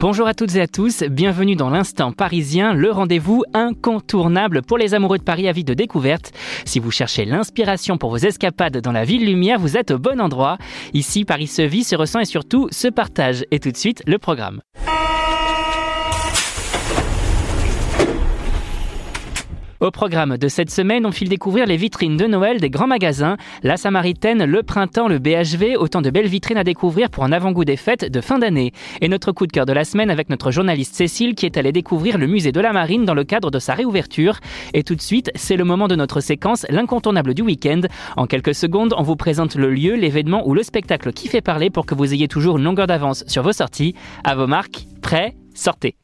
Bonjour à toutes et à tous, bienvenue dans l'instant parisien, le rendez-vous incontournable pour les amoureux de Paris à vie de découverte. Si vous cherchez l'inspiration pour vos escapades dans la ville lumière, vous êtes au bon endroit. Ici, Paris se vit, se ressent et surtout se partage. Et tout de suite, le programme. Au programme de cette semaine, on file découvrir les vitrines de Noël des grands magasins, la Samaritaine, le printemps, le BHV, autant de belles vitrines à découvrir pour un avant-goût des fêtes de fin d'année. Et notre coup de cœur de la semaine avec notre journaliste Cécile qui est allée découvrir le musée de la Marine dans le cadre de sa réouverture. Et tout de suite, c'est le moment de notre séquence, l'incontournable du week-end. En quelques secondes, on vous présente le lieu, l'événement ou le spectacle qui fait parler pour que vous ayez toujours une longueur d'avance sur vos sorties. À vos marques, prêts, sortez.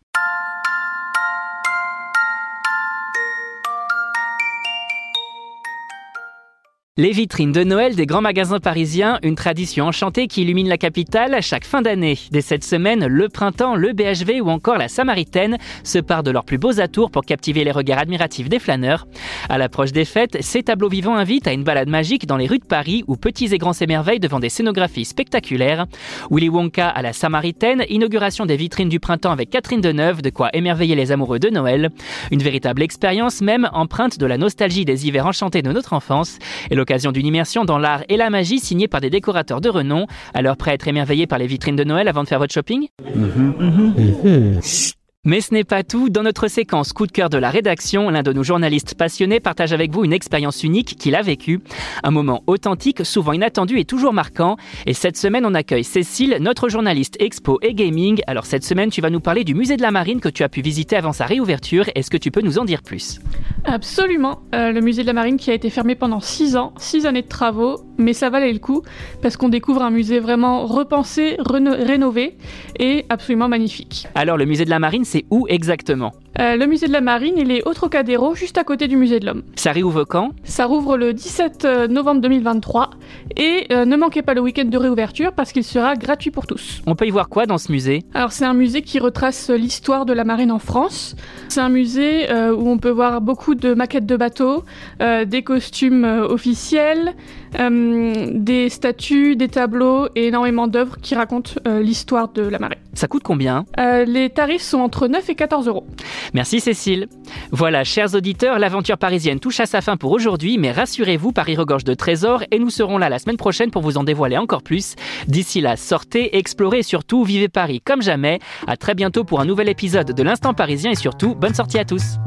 Les vitrines de Noël des grands magasins parisiens, une tradition enchantée qui illumine la capitale à chaque fin d'année. Dès cette semaine, le printemps, le BHV ou encore la Samaritaine se partent de leurs plus beaux atours pour captiver les regards admiratifs des flâneurs. À l'approche des fêtes, ces tableaux vivants invitent à une balade magique dans les rues de Paris où petits et grands s'émerveillent devant des scénographies spectaculaires. Willy Wonka à la Samaritaine, inauguration des vitrines du printemps avec Catherine Deneuve, de quoi émerveiller les amoureux de Noël. Une véritable expérience même empreinte de la nostalgie des hivers enchantés de notre enfance. Et l'occasion d'une immersion dans l'art et la magie signée par des décorateurs de renom. Alors prêt à être émerveillé par les vitrines de Noël avant de faire votre shopping? Mais ce n'est pas tout. Dans notre séquence coup de cœur de la rédaction, l'un de nos journalistes passionnés partage avec vous une expérience unique qu'il a vécue. Un moment authentique, souvent inattendu et toujours marquant. Et cette semaine, on accueille Cécile, notre journaliste expo et gaming. Alors cette semaine, tu vas nous parler du musée de la Marine que tu as pu visiter avant sa réouverture. Est-ce que tu peux nous en dire plus? Absolument. Euh, le musée de la Marine qui a été fermé pendant 6 ans, 6 années de travaux, mais ça valait le coup parce qu'on découvre un musée vraiment repensé, rénové et absolument magnifique. Alors le musée de la Marine, c'est où exactement? Euh, le musée de la Marine, il est au Trocadéro, juste à côté du musée de l'Homme. Ça réouvre quand? Ça rouvre le 17 euh, novembre 2023 et euh, ne manquez pas le week-end de réouverture parce qu'il sera gratuit pour tous. On peut y voir quoi dans ce musée? Alors c'est un musée qui retrace l'histoire de la marine en France. C'est un musée où on peut voir beaucoup de maquettes de bateaux, des costumes officiels, des statues, des tableaux et énormément d'œuvres qui racontent l'histoire de la marine. Ça coûte combien? Les tarifs sont entre 9 et 14 euros. Merci Cécile. Voilà, chers auditeurs, l'aventure parisienne touche à sa fin pour aujourd'hui, mais rassurez-vous, Paris regorge de trésors et nous serons là la semaine prochaine pour vous en dévoiler encore plus. D'ici là, sortez, explorez et surtout vivez Paris comme jamais. À très bientôt pour un nouvel épisode de l'Instant parisien et surtout, bonne sortie à tous.